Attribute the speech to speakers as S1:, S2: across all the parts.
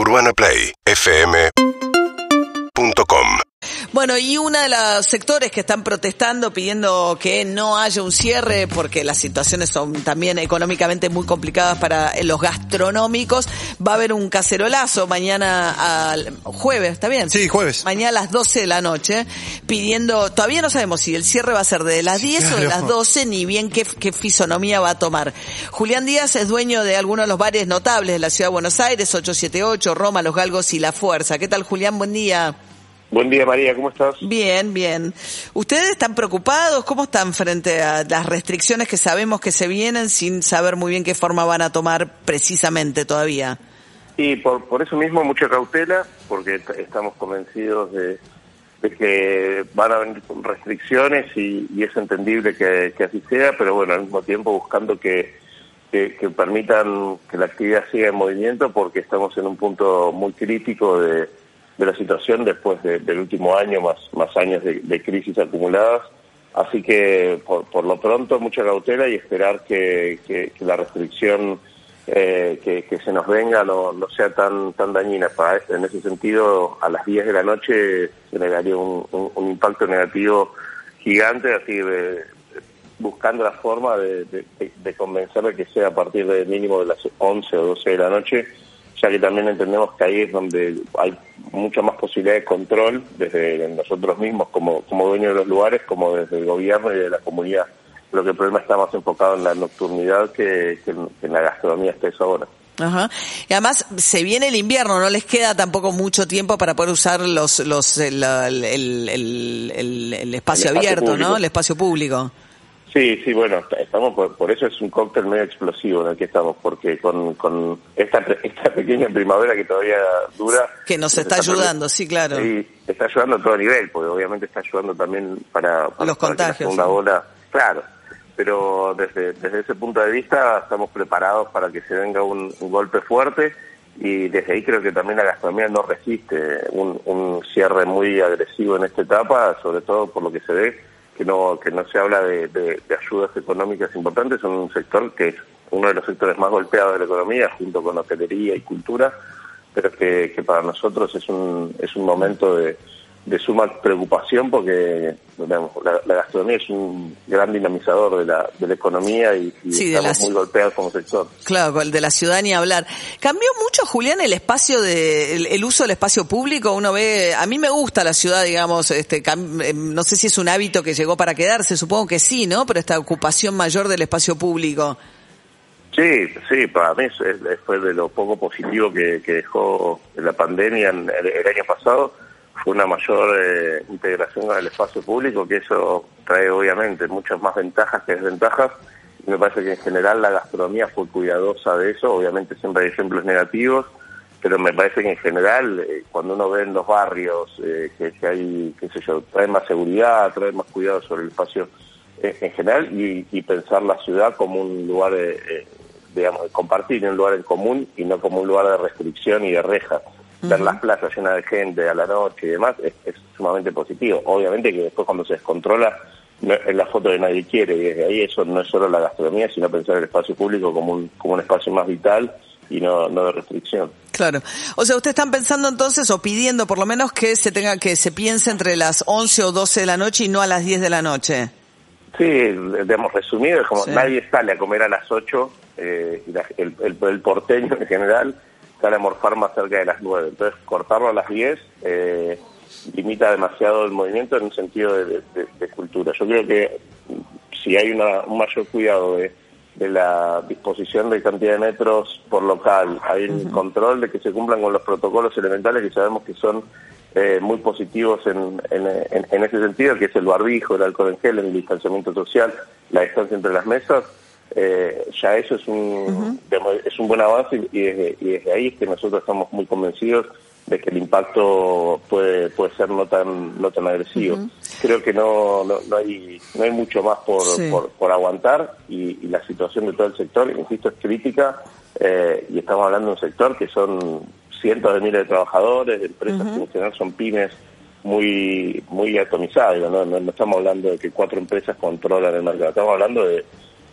S1: UrbanaPlayFM.com
S2: Bueno, y uno de los sectores que están protestando pidiendo que no haya un cierre porque las situaciones son también económicamente muy complicadas para los gastronómicos, va a haber un cacerolazo mañana al jueves, ¿está bien?
S3: Sí, jueves.
S2: Mañana a las 12 de la noche pidiendo, todavía no sabemos si el cierre va a ser de las 10 o de las 12 ni bien qué, qué fisonomía va a tomar. Julián Díaz es dueño de algunos de los bares notables de la ciudad de Buenos Aires, 878, Roma, Los Galgos y La Fuerza. ¿Qué tal Julián? Buen día.
S4: Buen día María, ¿cómo estás?
S2: Bien, bien. ¿Ustedes están preocupados? ¿Cómo están frente a las restricciones que sabemos que se vienen sin saber muy bien qué forma van a tomar precisamente todavía?
S4: Y por, por eso mismo mucha cautela, porque estamos convencidos de, de, que van a venir restricciones y, y es entendible que, que, así sea, pero bueno, al mismo tiempo buscando que, que, que permitan que la actividad siga en movimiento porque estamos en un punto muy crítico de de la situación después de, del último año, más, más años de, de crisis acumuladas. Así que por, por, lo pronto mucha cautela y esperar que, que, la restricción eh, que, que, se nos venga no, no sea tan tan dañina. Para, en ese sentido, a las 10 de la noche se le un, impacto negativo gigante, así de, buscando la forma de, de, de convencer de que sea a partir de mínimo de las 11 o 12 de la noche ya que también entendemos que ahí es donde hay mucha más posibilidad de control desde nosotros mismos como, como dueños de los lugares, como desde el gobierno y de la comunidad. Creo que el problema está más enfocado en la nocturnidad que, que, en, que en, la gastronomía hasta esa hora.
S2: Ajá. Y además se viene el invierno, no les queda tampoco mucho tiempo para poder usar los los el, el, el, el espacio, abierto,
S4: público.
S2: ¿no? El espacio público.
S4: Sí, sí, bueno, estamos por, por, eso es un cóctel medio explosivo en el que estamos, porque con, con esta, esta pequeña primavera que todavía dura...
S2: Que nos está, está ayudando, sí, claro.
S4: Y está ayudando a todo nivel, porque obviamente está ayudando también para, para
S2: los
S4: para
S2: contagios.
S4: La segunda ola, claro, pero desde, desde ese punto de vista estamos preparados para que se venga un, un golpe fuerte y desde ahí creo que también la gastronomía no resiste un, un cierre muy agresivo en esta etapa, sobre todo por lo que se ve que no que no se habla de, de, de, ayudas económicas importantes, son un sector que es uno de los sectores más golpeados de la economía, junto con hotelería y cultura, pero que, que para nosotros es un, es un momento de, de suma preocupación porque digamos, la, la, gastronomía es un gran dinamizador de la, de la economía y, y
S2: sí,
S4: estamos muy golpeados como sector.
S2: Claro, el de la ciudad ni hablar. ¿Cambió mucho, Julián, el espacio de, el, el, uso del espacio público? Uno ve, a mí me gusta la ciudad, digamos, este, no sé si es un hábito que llegó para quedarse, supongo que sí, ¿no? Pero esta ocupación mayor del espacio público.
S4: Sí, sí, para mí fue de lo poco positivo que, que dejó la pandemia el, el año pasado fue una mayor eh, integración al espacio público, que eso trae obviamente muchas más ventajas que desventajas. Y me parece que en general la gastronomía fue cuidadosa de eso, obviamente siempre hay ejemplos negativos, pero me parece que en general eh, cuando uno ve en los barrios eh, que, que, hay, qué sé yo, trae más seguridad, trae más cuidado sobre el espacio eh, en general y, y, pensar la ciudad como un lugar de, digamos, de compartir, un lugar en común y no como un lugar de restricción y de rejas uh -huh. las plazas llenas de gente a la noche y demás es, es, sumamente positivo. Obviamente que después cuando se descontrola no, es la foto de nadie quiere y desde ahí eso no es solo la gastronomía, sino pensar el espacio público como un, como un espacio más vital y no, no de restricción.
S2: Claro. O sea, ustedes están pensando entonces o pidiendo por lo menos que se tenga que se piense entre las 11 o 12 de la noche y no a las 10 de la noche.
S4: Sí, digamos, resumido, es como sí. nadie sale a comer a las 8 eh, el, el, el porteño en general sale a morfar más cerca de las 9. Entonces, cortarlo a las 10 eh, limita demasiado el movimiento en un sentido de, de, de, cultura. Yo creo que si hay una, un mayor cuidado de, de, la disposición de cantidad de metros por local, hay un uh -huh. control de que se cumplan con los protocolos elementales que sabemos que son eh, muy positivos en, en, en, en, ese sentido, que es el barbijo, el alcohol en gel, el distanciamiento social, la distancia entre las mesas, eh, ya eso es un, uh -huh. es un buen avance y desde, y desde ahí es que nosotros estamos muy convencidos de que el impacto puede puede ser no tan no tan agresivo. Uh -huh. Creo que no, no, no hay no hay mucho más por, sí. por, por, aguantar y, y, la situación de todo el sector, insisto, es crítica eh, y estamos hablando de un sector que son cientos de miles de trabajadores, de empresas uh -huh. que en son pymes muy muy atomizadas, ¿no? No, no estamos hablando de que cuatro empresas controlan el mercado, estamos hablando de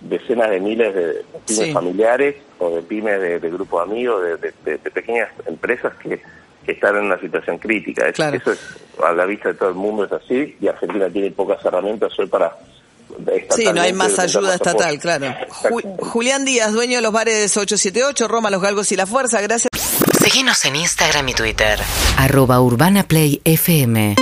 S4: decenas de miles de pymes familiares o de pymes de, de grupos amigos, de, pequeñas empresas que, están en una situación crítica. Eso es, a la vista de todo el mundo es así y Argentina tiene pocas herramientas hoy para
S2: Sí, no hay más ayuda estatal, claro. Julián Díaz, dueño de los bares 878, Roma, Los Galgos y La Fuerza, gracias.
S1: Síguenos en Instagram y Twitter. Arroba Urbana Play FM.